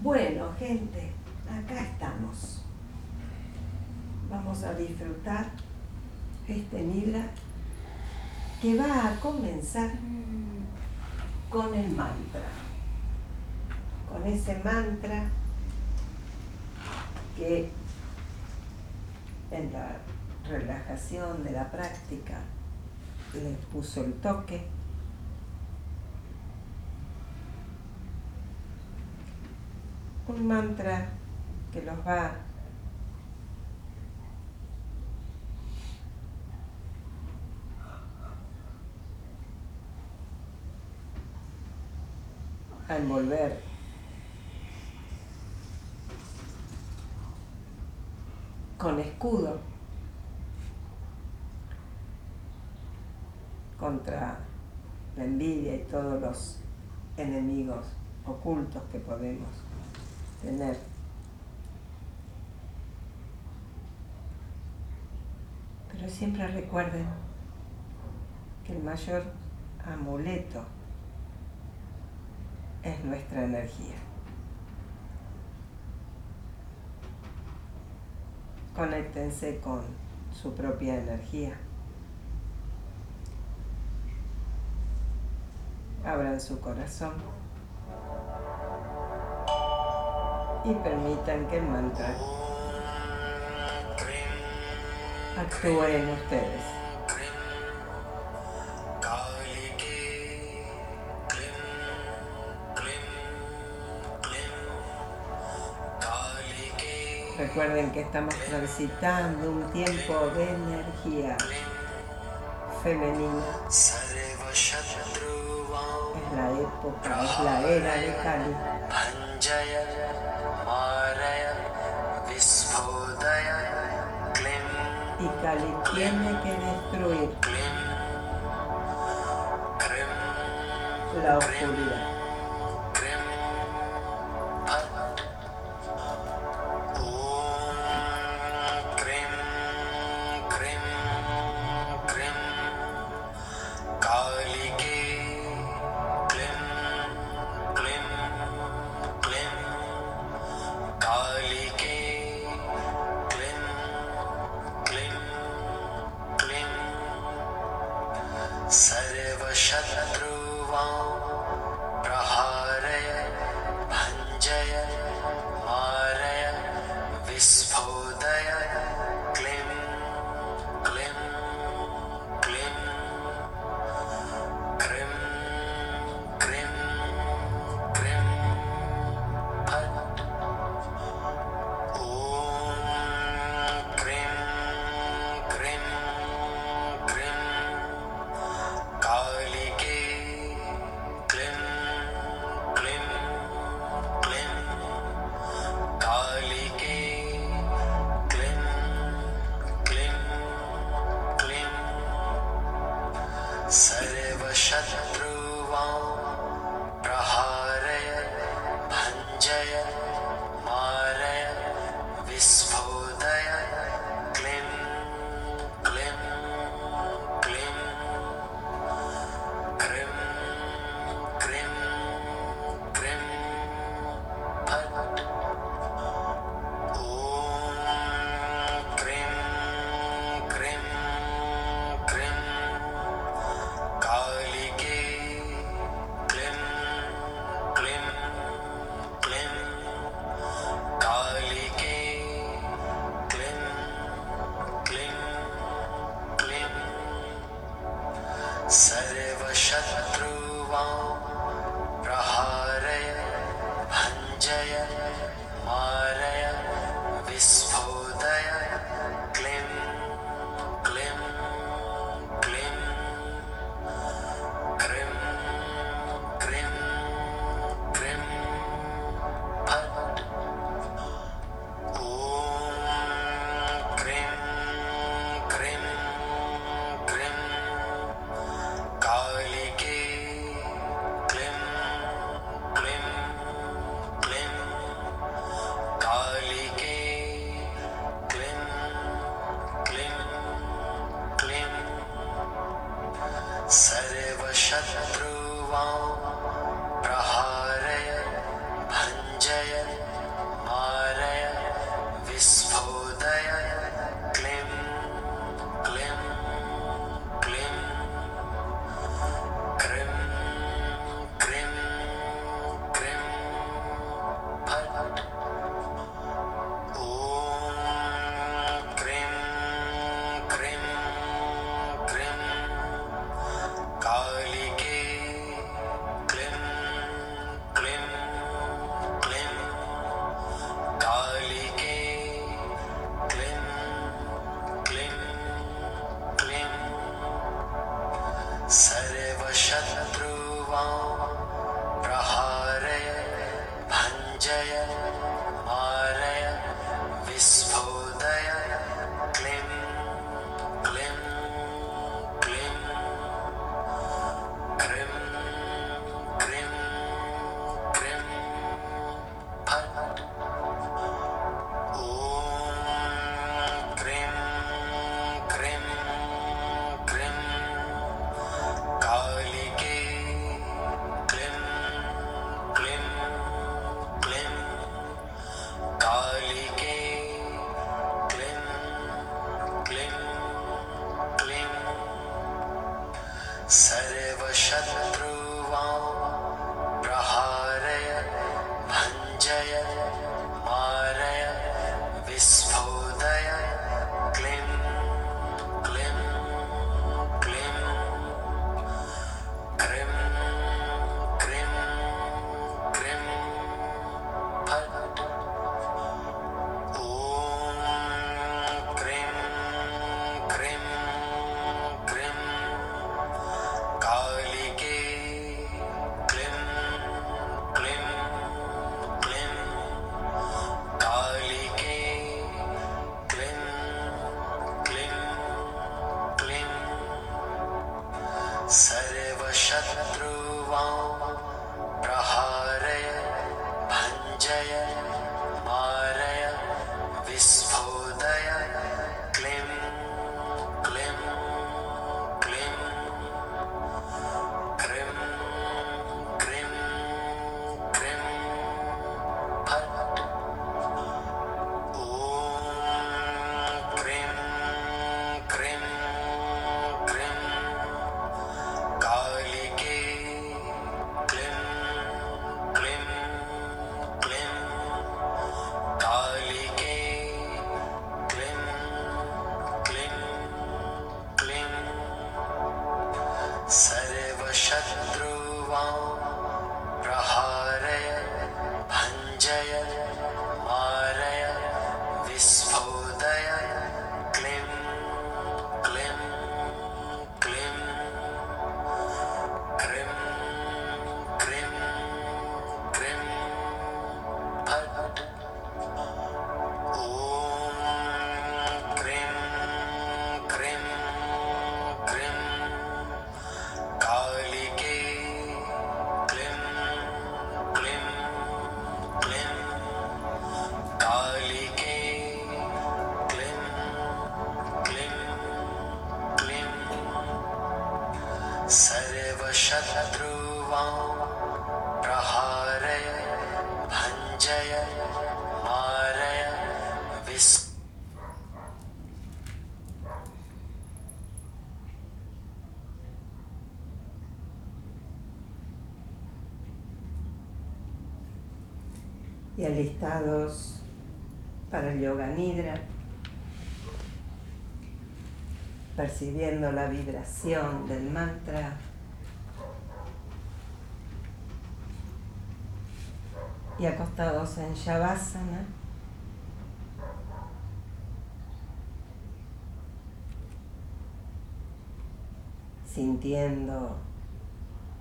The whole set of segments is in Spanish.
Bueno, gente, acá estamos. Vamos a disfrutar este Nidra que va a comenzar con el mantra. Con ese mantra que en la relajación de la práctica le puso el toque. Un mantra que los va a envolver. Con escudo. Contra la envidia y todos los enemigos ocultos que podemos tener. Pero siempre recuerden que el mayor amuleto es nuestra energía. Conéctense con su propia energía. Abran su corazón y permitan que el mantra actúe en ustedes. Recuerden que estamos transitando un tiempo de energía femenina. Es la época, es la era de Kali. Tiene que destruir la oscuridad. through on y alistados para el yoga nidra, percibiendo la vibración del mantra. Y acostados en Shavasana, sintiendo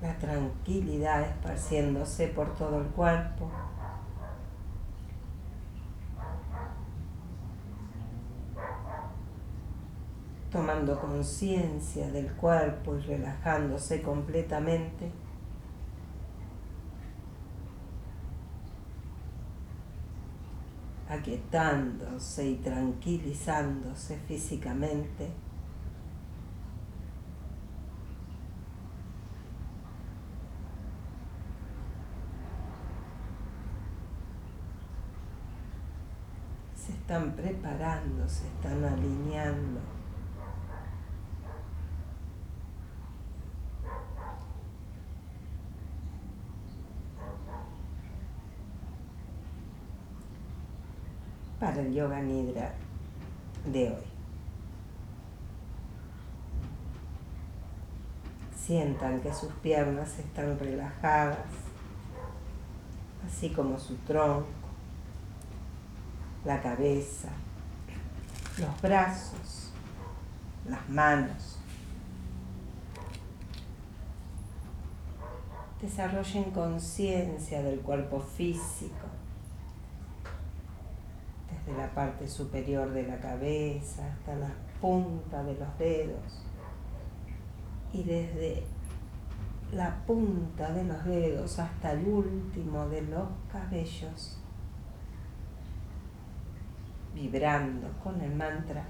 la tranquilidad esparciéndose por todo el cuerpo. Tomando conciencia del cuerpo y relajándose completamente. aquietándose y tranquilizándose físicamente. Se están preparando, se están alineando. para el yoga nidra de hoy. Sientan que sus piernas están relajadas, así como su tronco, la cabeza, los brazos, las manos. Desarrollen conciencia del cuerpo físico desde la parte superior de la cabeza hasta la punta de los dedos y desde la punta de los dedos hasta el último de los cabellos, vibrando con el mantra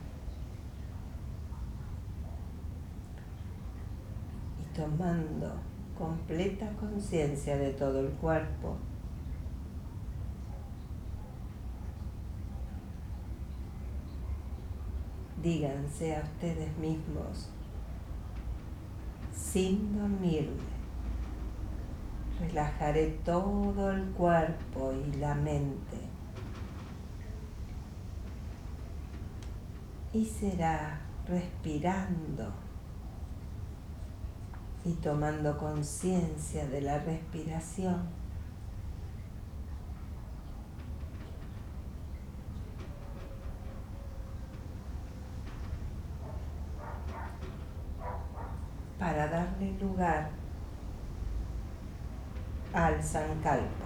y tomando completa conciencia de todo el cuerpo. Díganse a ustedes mismos, sin dormirme, relajaré todo el cuerpo y la mente. Y será respirando y tomando conciencia de la respiración. Al Sankalpa,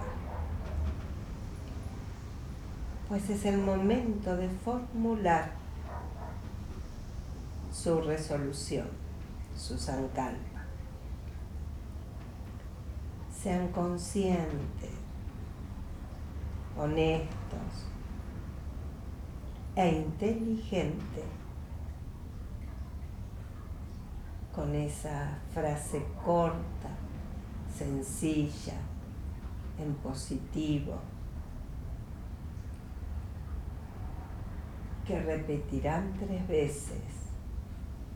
pues es el momento de formular su resolución, su Sankalpa. Sean conscientes, honestos e inteligentes con esa frase corta, sencilla, en positivo, que repetirán tres veces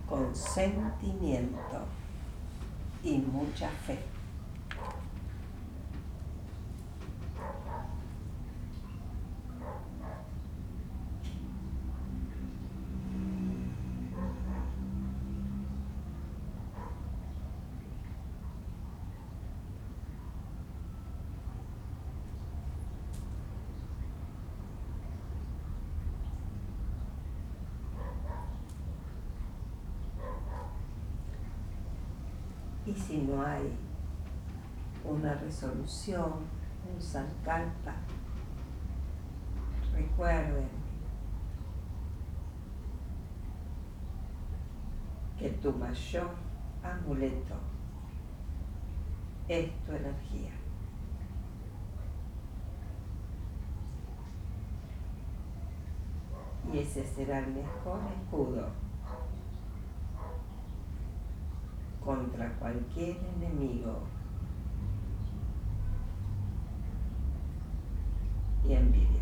con sentimiento y mucha fe. Y si no hay una resolución, un sankalpa, recuerden que tu mayor amuleto es tu energía. Y ese será el mejor escudo contra cualquier enemigo y envidia.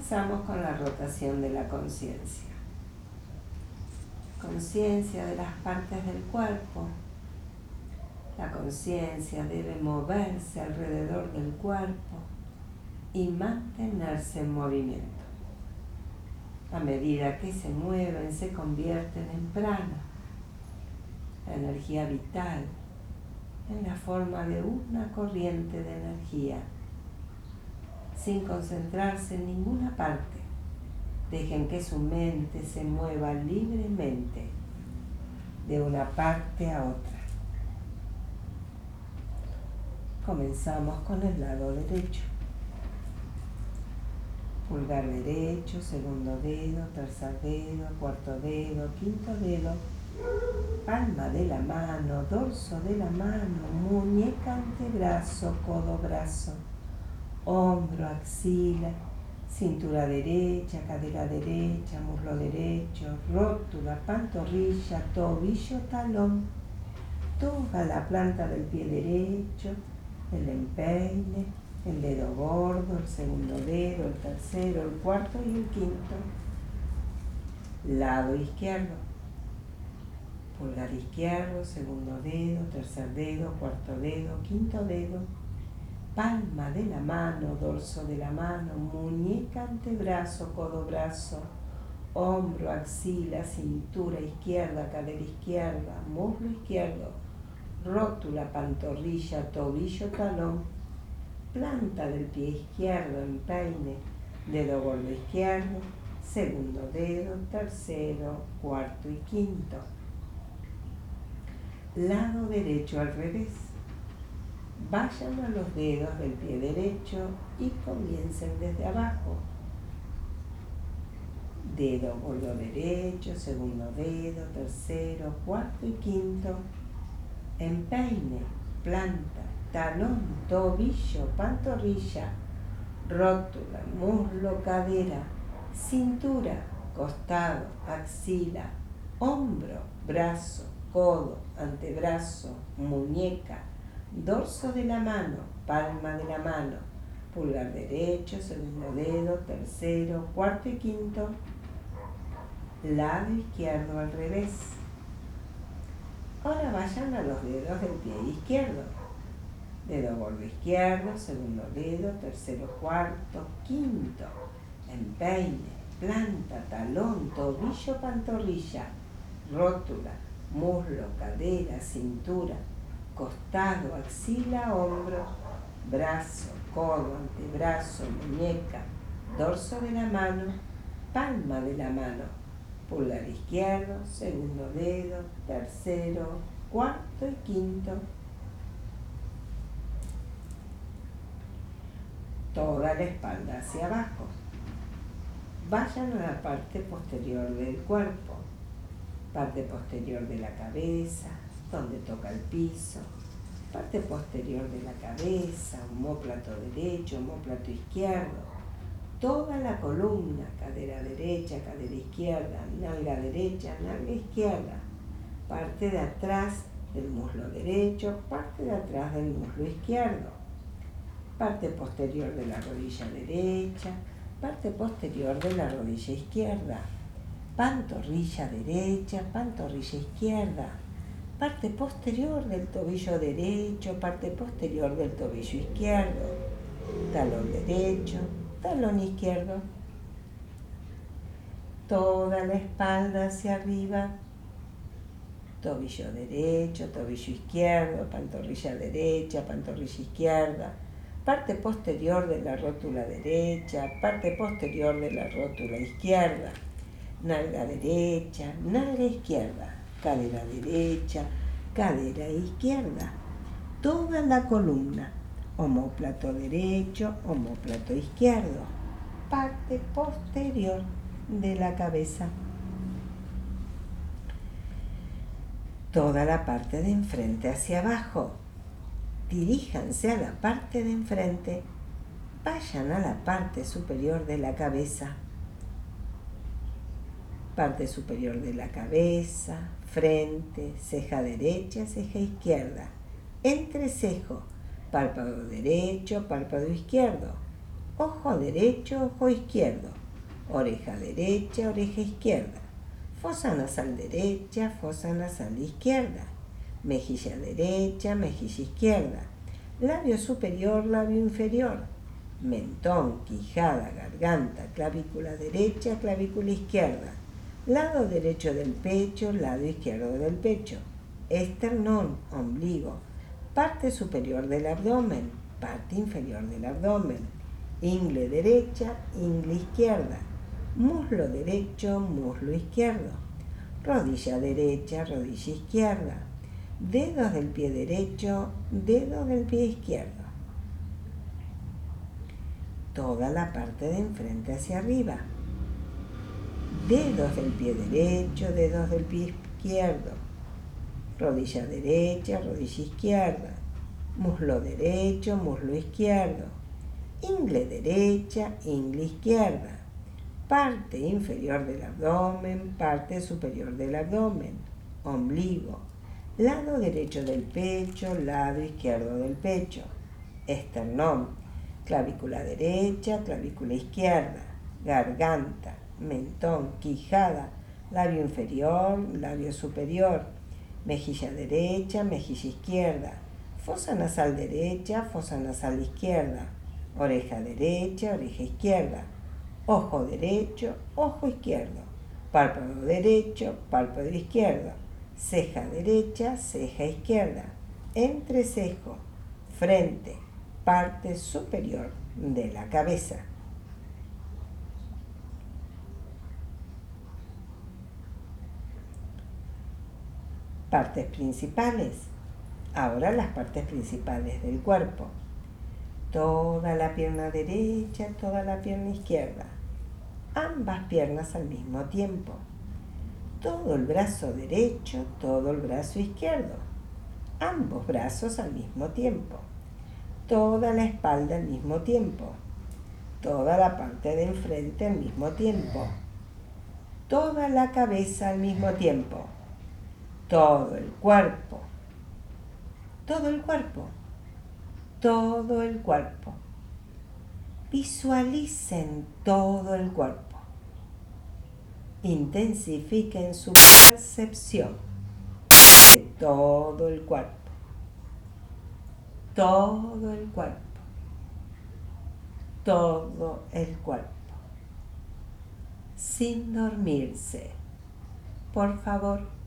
Comenzamos con la rotación de la conciencia. Conciencia de las partes del cuerpo. La conciencia debe moverse alrededor del cuerpo y mantenerse en movimiento. A medida que se mueven, se convierten en prana, la energía vital, en la forma de una corriente de energía sin concentrarse en ninguna parte. Dejen que su mente se mueva libremente de una parte a otra. Comenzamos con el lado derecho. Pulgar derecho, segundo dedo, tercer dedo, cuarto dedo, quinto dedo palma de la mano, dorso de la mano, muñeca, antebrazo, codo, brazo, hombro, axila, cintura derecha, cadera derecha, muslo derecho, rótula, pantorrilla, tobillo, talón, toda la planta del pie derecho, el empeine, el dedo gordo, el segundo dedo, el tercero, el cuarto y el quinto. Lado izquierdo. Pulgar izquierdo, segundo dedo, tercer dedo, cuarto dedo, quinto dedo. Palma de la mano, dorso de la mano, muñeca, antebrazo, codo, brazo, hombro, axila, cintura izquierda, cadera izquierda, muslo izquierdo, rótula, pantorrilla, tobillo, talón planta del pie izquierdo, en peine, dedo gordo izquierdo, segundo dedo, tercero, cuarto y quinto. Lado derecho al revés. Vayan a los dedos del pie derecho y comiencen desde abajo. Dedo gordo derecho, segundo dedo, tercero, cuarto y quinto. Empeine, planta, talón, tobillo, pantorrilla, rótula, muslo, cadera, cintura, costado, axila, hombro, brazo, codo, antebrazo, muñeca, dorso de la mano, palma de la mano, pulgar derecho, segundo dedo, tercero, cuarto y quinto, lado izquierdo al revés. Ahora vayan a los dedos del pie izquierdo. Dedo gordo izquierdo, segundo dedo, tercero, cuarto, quinto, empeine, planta, talón, tobillo, pantorrilla, rótula, muslo, cadera, cintura, costado, axila, hombro, brazo, codo, antebrazo, muñeca, dorso de la mano, palma de la mano, pulgar izquierdo, segundo dedo, tercero, cuarto y quinto, toda la espalda hacia abajo. Vayan a la parte posterior del cuerpo, parte posterior de la cabeza, donde toca el piso, parte posterior de la cabeza, homóplato derecho, homóplato izquierdo, toda la columna, cadera derecha, cadera izquierda, nalga derecha, nalga izquierda, parte de atrás del muslo derecho, parte de atrás del muslo izquierdo. Parte posterior de la rodilla derecha, parte posterior de la rodilla izquierda, pantorrilla derecha, pantorrilla izquierda, parte posterior del tobillo derecho, parte posterior del tobillo izquierdo, talón derecho, talón izquierdo, toda la espalda hacia arriba, tobillo derecho, tobillo izquierdo, pantorrilla derecha, pantorrilla izquierda, parte posterior de la rótula derecha, parte posterior de la rótula izquierda, nalga derecha, nalga izquierda, cadera derecha, cadera izquierda, toda la columna, homóplato derecho, homóplato izquierdo, parte posterior de la cabeza. Toda la parte de enfrente hacia abajo, diríjanse a la parte de enfrente, vayan a la parte superior de la cabeza, parte superior de la cabeza, frente, ceja derecha, ceja izquierda, entrecejo, párpado derecho, párpado izquierdo, ojo derecho, ojo izquierdo, oreja derecha, oreja izquierda, fosa nasal derecha, fosa nasal izquierda, mejilla derecha, mejilla izquierda, labio superior, labio inferior, mentón, quijada, garganta, clavícula derecha, clavícula izquierda, lado derecho del pecho, lado izquierdo del pecho, esternón, ombligo, parte superior del abdomen, parte inferior del abdomen, ingle derecha, ingle izquierda, muslo derecho, muslo izquierdo, rodilla derecha, rodilla izquierda, dedos del pie derecho, dedos del pie izquierdo. Toda la parte de enfrente hacia arriba. Dedos del pie derecho, dedos del pie izquierdo, rodilla derecha, rodilla izquierda, muslo derecho, muslo izquierdo, ingle derecha, ingle izquierda, parte inferior del abdomen, parte superior del abdomen, ombligo, lado derecho del pecho, lado izquierdo del pecho, esternón, clavícula derecha, clavícula izquierda, garganta, mentón, quijada, labio inferior, labio superior, mejilla derecha, mejilla izquierda, fosa nasal derecha, fosa nasal izquierda, oreja derecha, oreja izquierda, ojo derecho, ojo izquierdo, párpado derecho, párpado izquierdo, ceja derecha, ceja izquierda, entrecejo, frente, parte superior de la cabeza. Partes principales. Ahora las partes principales del cuerpo. Toda la pierna derecha, toda la pierna izquierda. Ambas piernas al mismo tiempo. Todo el brazo derecho, todo el brazo izquierdo. Ambos brazos al mismo tiempo. Toda la espalda al mismo tiempo. Toda la parte de enfrente al mismo tiempo. Toda la cabeza al mismo tiempo todo el cuerpo, todo el cuerpo, todo el cuerpo. Visualicen todo el cuerpo. Intensifiquen su percepción de todo el cuerpo. Todo el cuerpo. Todo el cuerpo. Sin dormirse. Por favor.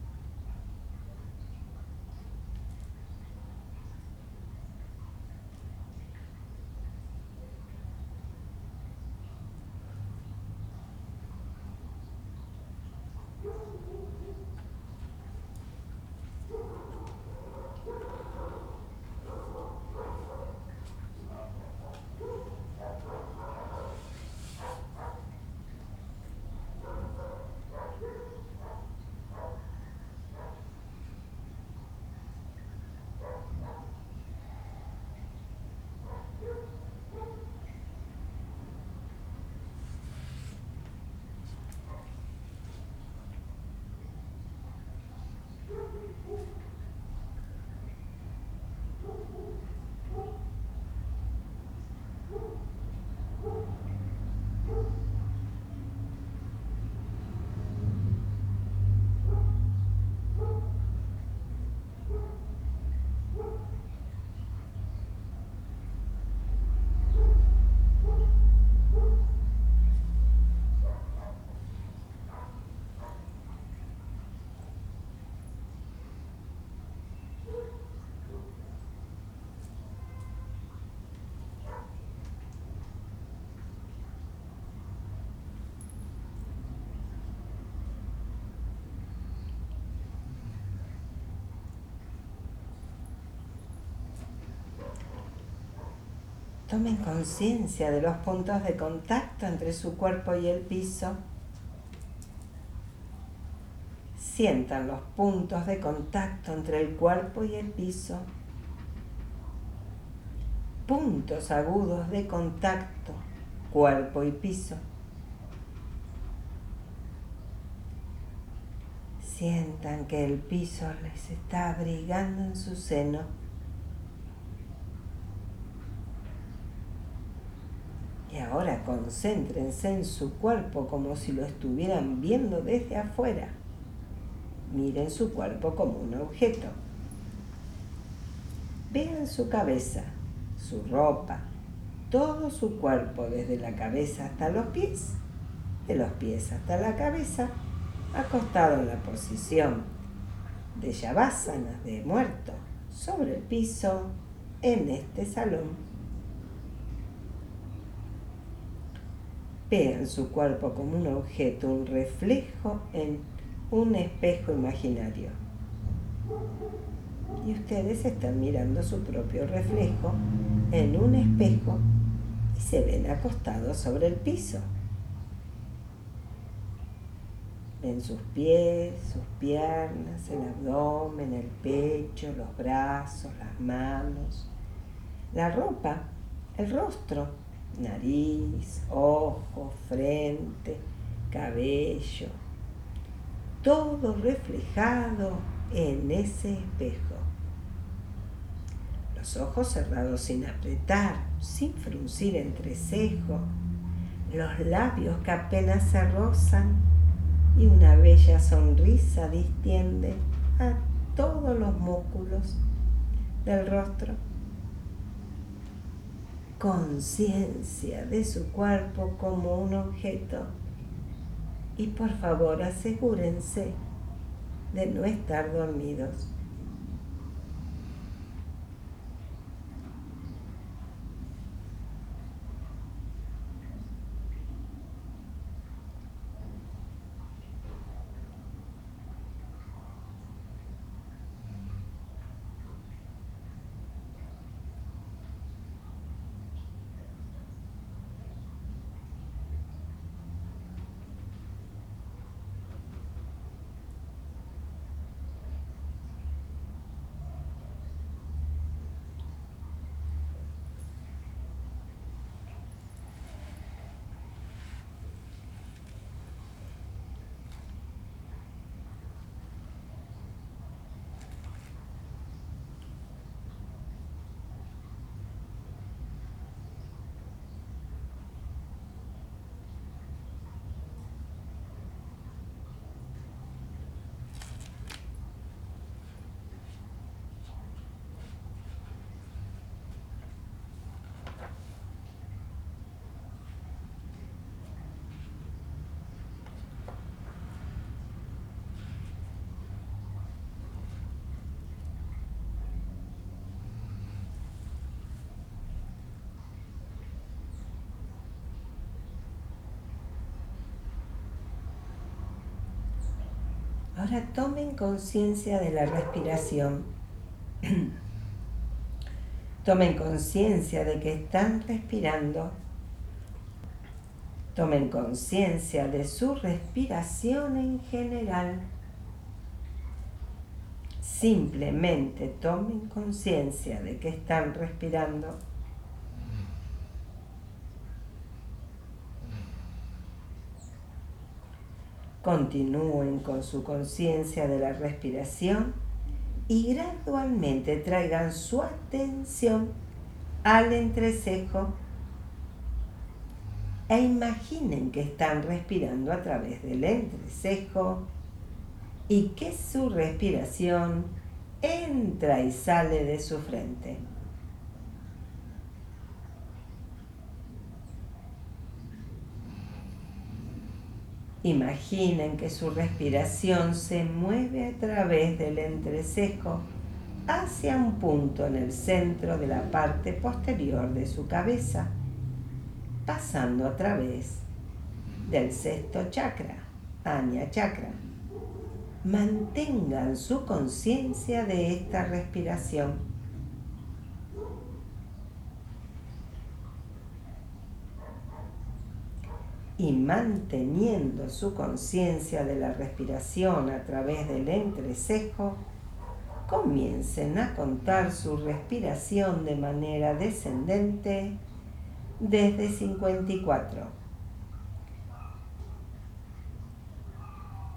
Tomen conciencia de los puntos de contacto entre su cuerpo y el piso. Sientan los puntos de contacto entre el cuerpo y el piso. Puntos agudos de contacto, cuerpo y piso. Sientan que el piso les está abrigando en su seno Y ahora concéntrense en su cuerpo como si lo estuvieran viendo desde afuera. Miren su cuerpo como un objeto. Vean su cabeza, su ropa, todo su cuerpo desde la cabeza hasta los pies, de los pies hasta la cabeza, acostado en la posición de Yavasana, de muerto, sobre el piso, en este salón Vean su cuerpo como un objeto, un reflejo en un espejo imaginario. Y ustedes están mirando su propio reflejo en un espejo y se ven acostados sobre el piso. en sus pies, sus piernas, el abdomen, el pecho, los brazos, las manos, la ropa, el rostro, nariz, ojos, frente, cabello, todo reflejado en ese espejo. Los ojos cerrados sin apretar, sin fruncir entrecejo, los labios que apenas se rozan y una bella sonrisa distiende a todos los músculos del rostro. Conciencia de su cuerpo como un objeto y por favor asegúrense de no estar dormidos. Ahora tomen conciencia de la respiración. tomen conciencia de que están respirando. Tomen conciencia de su respiración en general. Simplemente tomen conciencia de que están respirando. Continúen con su conciencia de la respiración y gradualmente traigan su atención al entrecejo e imaginen que están respirando a través del entrecejo y que su respiración entra y sale de su frente. Imaginen que su respiración se mueve a través del entrecejo hacia un punto en el centro de la parte posterior de su cabeza, pasando a través del sexto chakra, Anya Chakra. Mantengan su conciencia de esta respiración y manteniendo su conciencia de la respiración a través del entrecejo, comiencen a contar su respiración de manera descendente desde 54.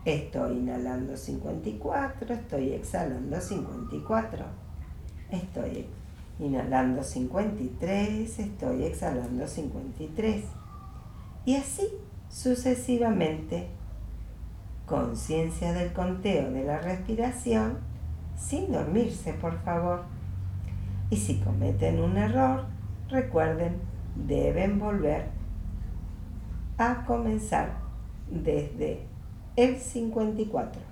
Estoy inhalando 54, estoy exhalando 54. Estoy inhalando 53, estoy exhalando 53 y así sucesivamente. Conciencia del conteo de la respiración sin dormirse, por favor. Y si cometen un error, recuerden, deben volver a comenzar desde el 54.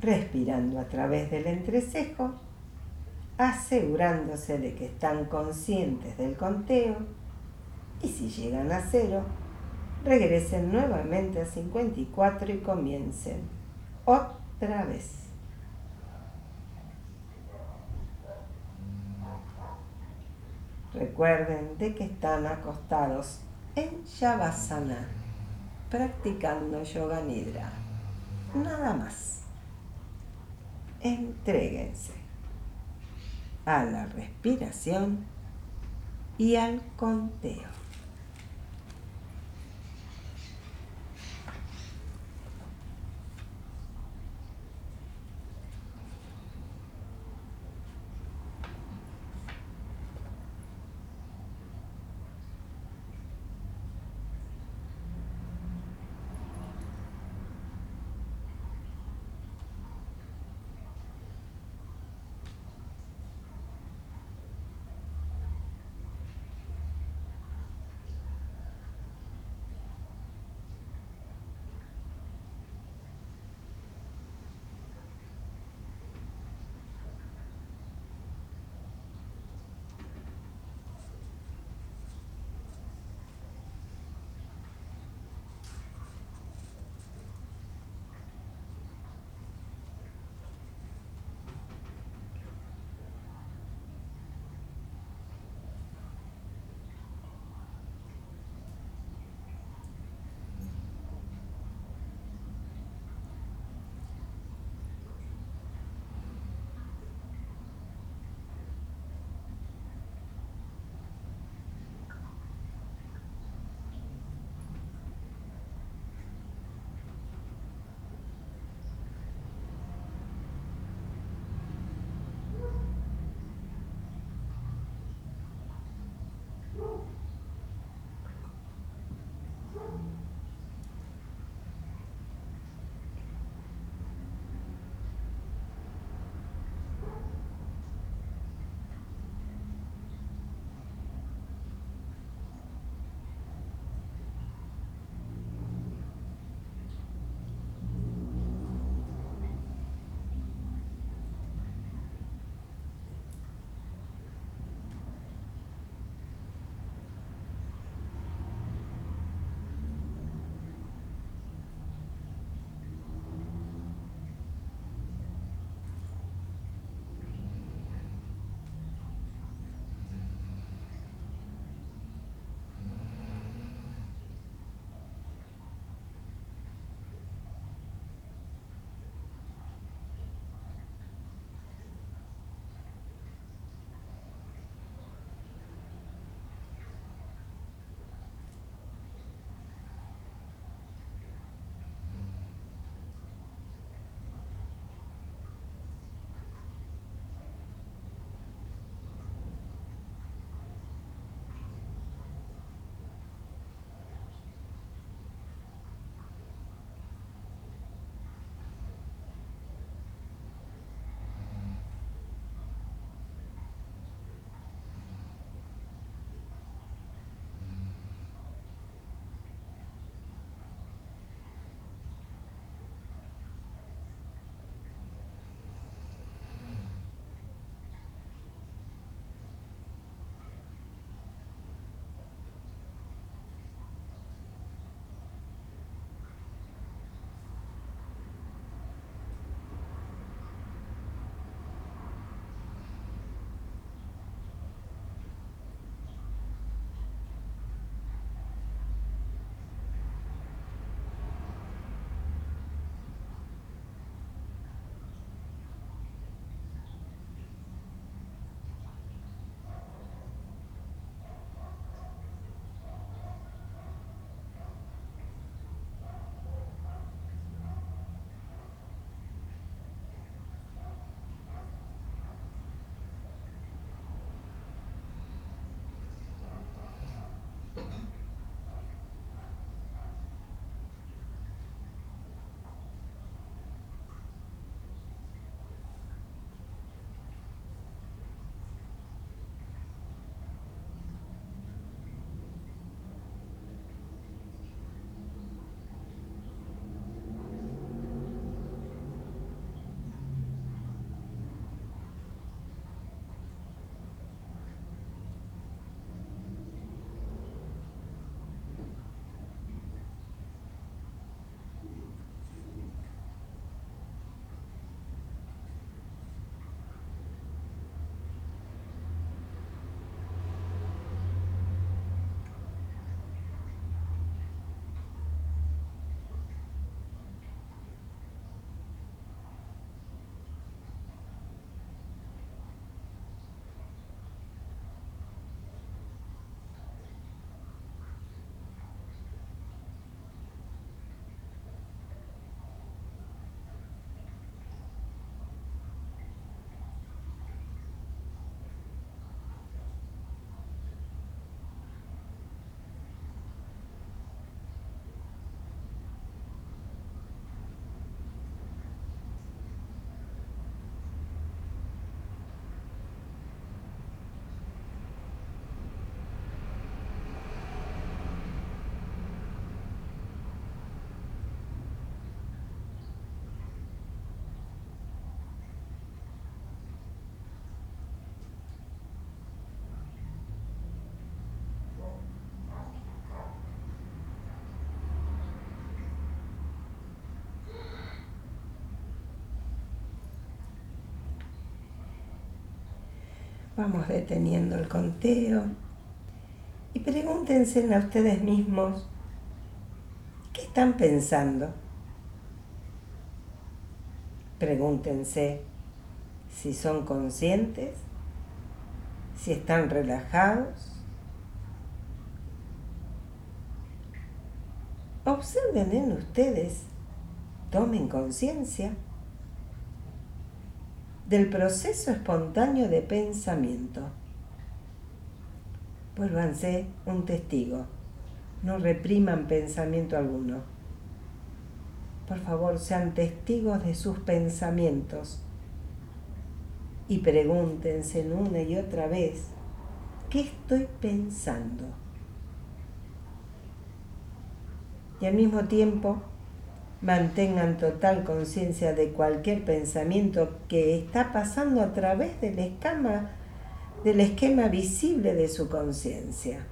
Respirando a través del entrecejo, asegurándose de que están conscientes del conteo y si llegan a cero, regresen nuevamente a 54 y comiencen otra vez. Recuerden de que están acostados en Shavasana, practicando yoga nidra. Nada más. Entréguense a la respiración y al conteo. Vamos deteniendo el conteo y pregúntense a ustedes mismos qué están pensando. Pregúntense si son conscientes, si están relajados. Observen en ustedes, tomen conciencia del proceso espontáneo de pensamiento. Vuélvanse un testigo, no repriman pensamiento alguno. Por favor, sean testigos de sus pensamientos y pregúntense una y otra vez, ¿qué estoy pensando? Y al mismo tiempo, mantengan total conciencia de cualquier pensamiento que está pasando a través del esquema, del esquema visible de su conciencia.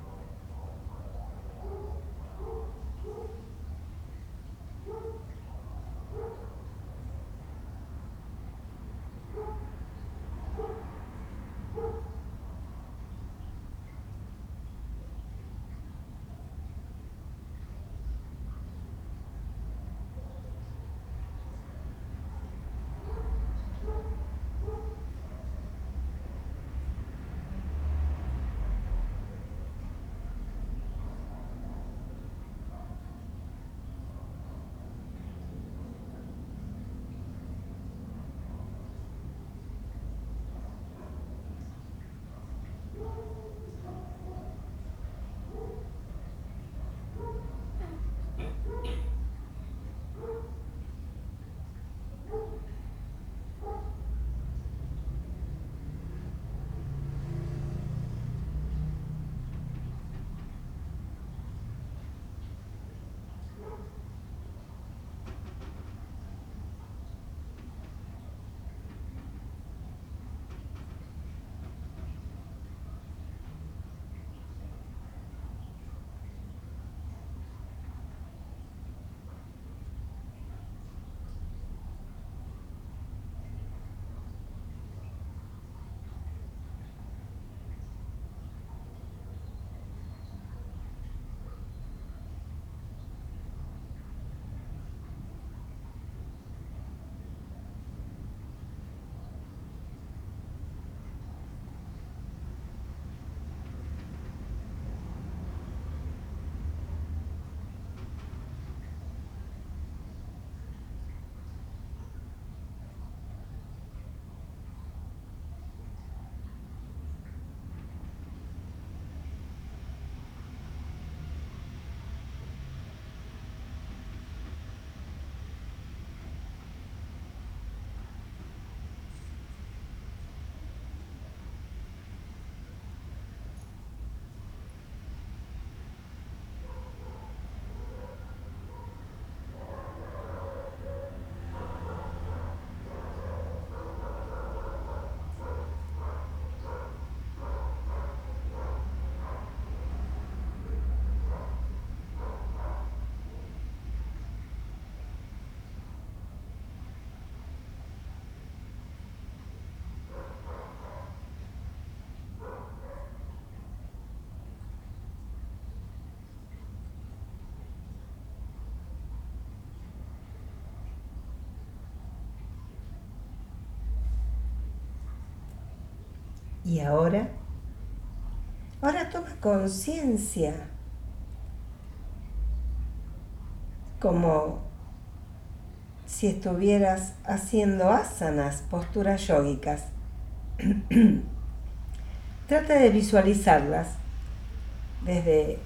Y ahora, ahora toma conciencia como si estuvieras haciendo asanas, posturas yógicas. Trata de visualizarlas desde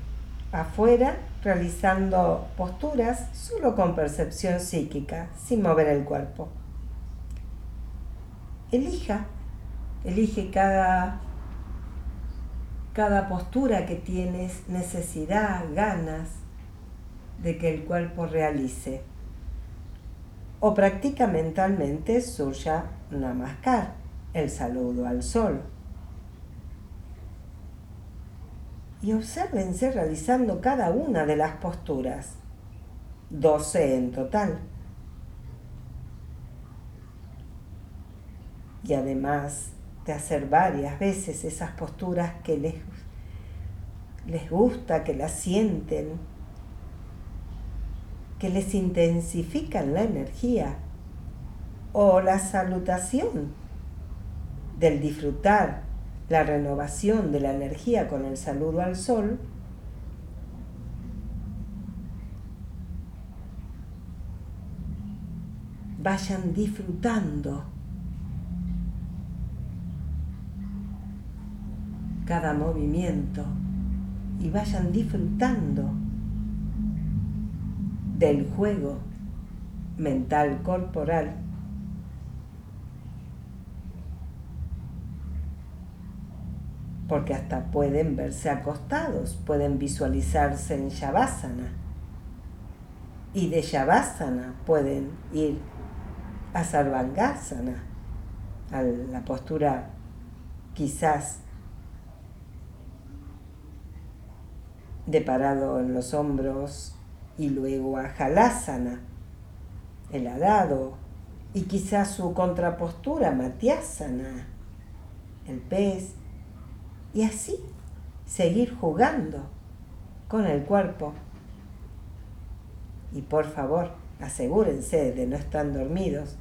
afuera, realizando posturas solo con percepción psíquica, sin mover el cuerpo. Elija Elige cada, cada postura que tienes necesidad, ganas de que el cuerpo realice. O practica mentalmente Surya Namaskar, el saludo al sol. Y obsérvense realizando cada una de las posturas, 12 en total. Y además de hacer varias veces esas posturas que les, les gusta, que las sienten, que les intensifican la energía, o la salutación del disfrutar la renovación de la energía con el saludo al sol, vayan disfrutando cada movimiento y vayan disfrutando del juego mental corporal porque hasta pueden verse acostados, pueden visualizarse en Shavasana y de Shavasana pueden ir a Sarvangasana, a la postura quizás de parado en los hombros y luego a Halasana, el arado, y quizás su contrapostura, Matyasana, el pez, y así seguir jugando con el cuerpo. Y por favor, asegúrense de no estar dormidos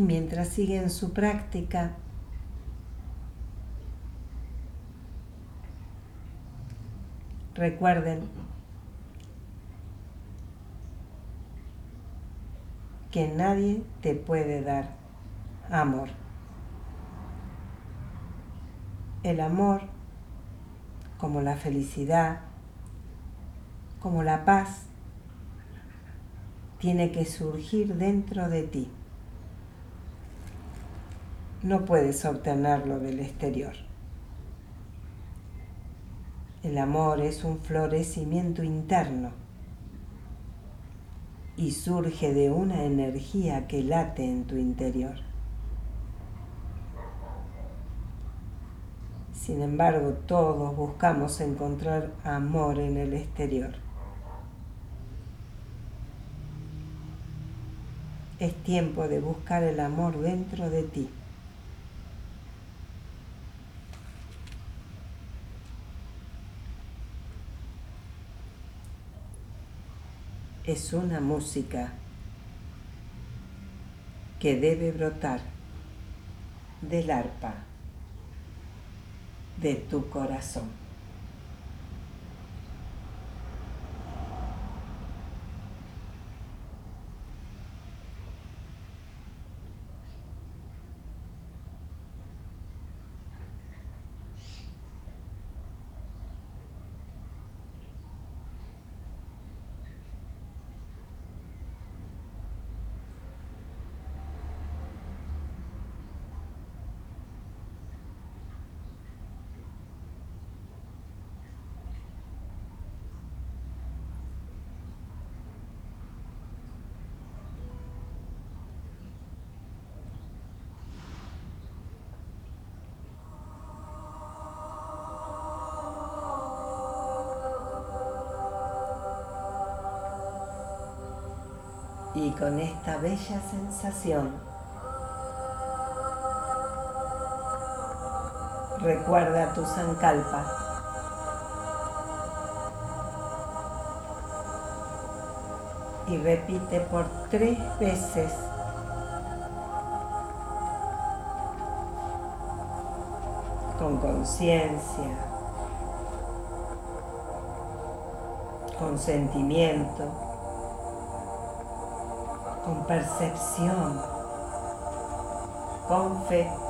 Y mientras siguen su práctica, recuerden que nadie te puede dar amor. El amor, como la felicidad, como la paz, tiene que surgir dentro de ti no puedes obtenerlo del exterior. El amor es un florecimiento interno y surge de una energía que late en tu interior. Sin embargo, todos buscamos encontrar amor en el exterior. Es tiempo de buscar el amor dentro de ti. Es una música que debe brotar del arpa de tu corazón. Con esta bella sensación, recuerda tu sankalpa. Y repite por tres veces. Con conciencia, con sentimiento, percepción, con fe.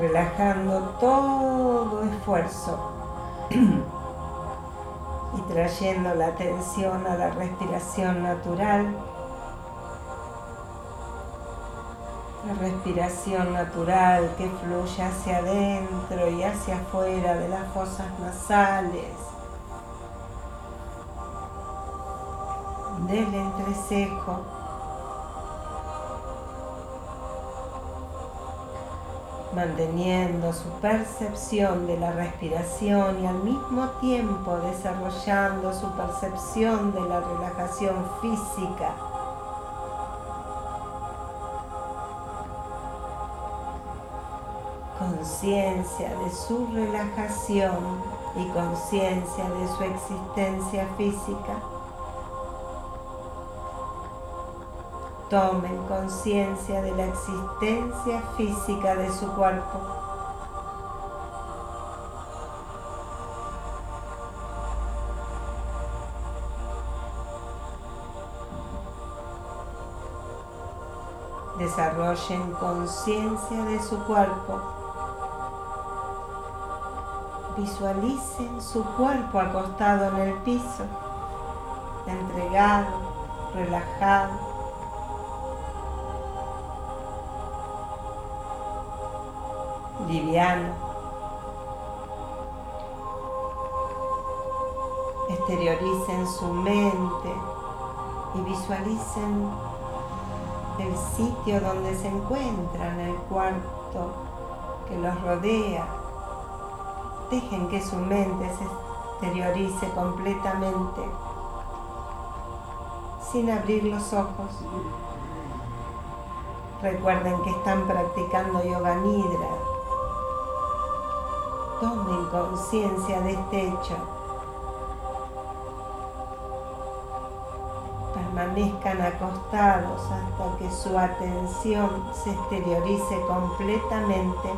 relajando todo esfuerzo y trayendo la atención a la respiración natural. La respiración natural que fluye hacia adentro y hacia afuera de las fosas nasales, del entrecejo. Manteniendo su percepción de la respiración y al mismo tiempo desarrollando su percepción de la relajación física. Conciencia de su relajación y conciencia de su existencia física. Tomen conciencia de la existencia física de su cuerpo. Desarrollen conciencia de su cuerpo. Visualicen su cuerpo acostado en el piso, entregado, relajado. Liviano. Exterioricen su mente y visualicen el sitio donde se encuentran, el cuarto que los rodea. Dejen que su mente se exteriorice completamente sin abrir los ojos. Recuerden que están practicando yoga nidra. Tomen conciencia de este hecho. Permanezcan acostados hasta que su atención se exteriorice completamente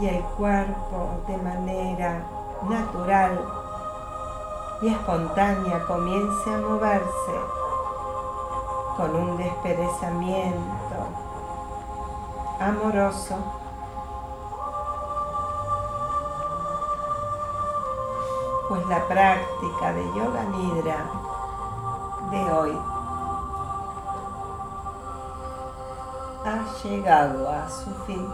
y el cuerpo de manera natural y espontánea comience a moverse con un desperezamiento amoroso. Pues la práctica de yoga nidra de hoy ha llegado a su fin.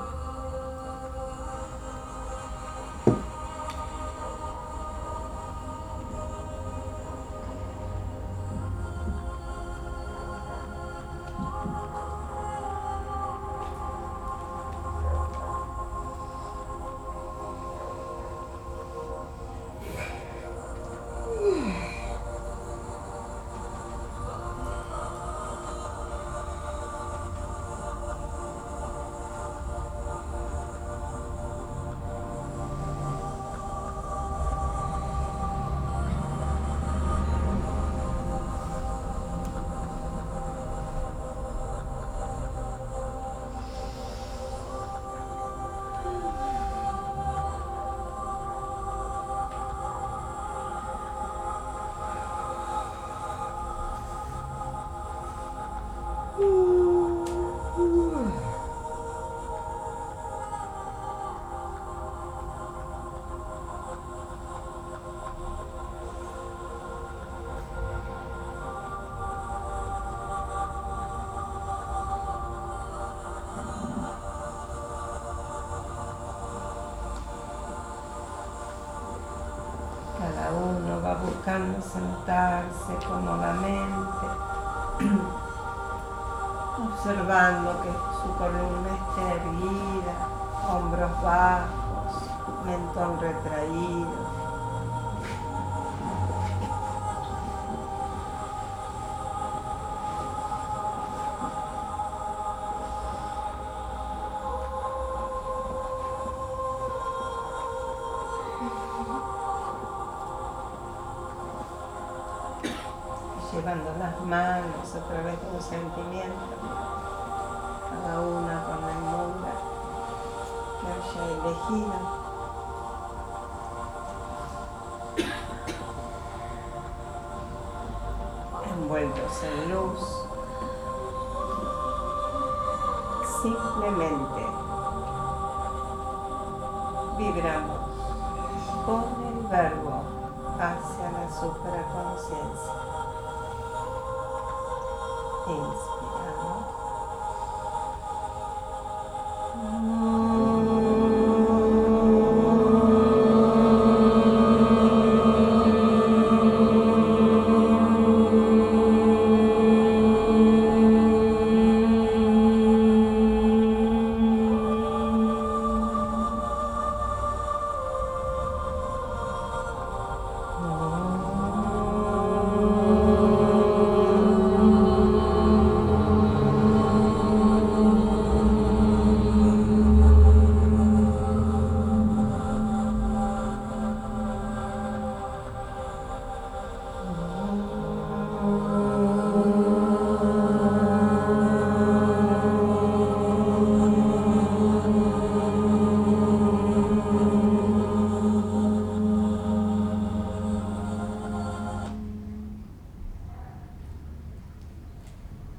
Buscando sentarse cómodamente, observando que su columna esté erguida, hombros bajos, mentón retraído. Llevando las manos a través de un sentimiento, cada una con la inmunda que haya elegido. envueltos en luz, simplemente vibramos con el verbo hacia la supraconciencia. things. Yeah.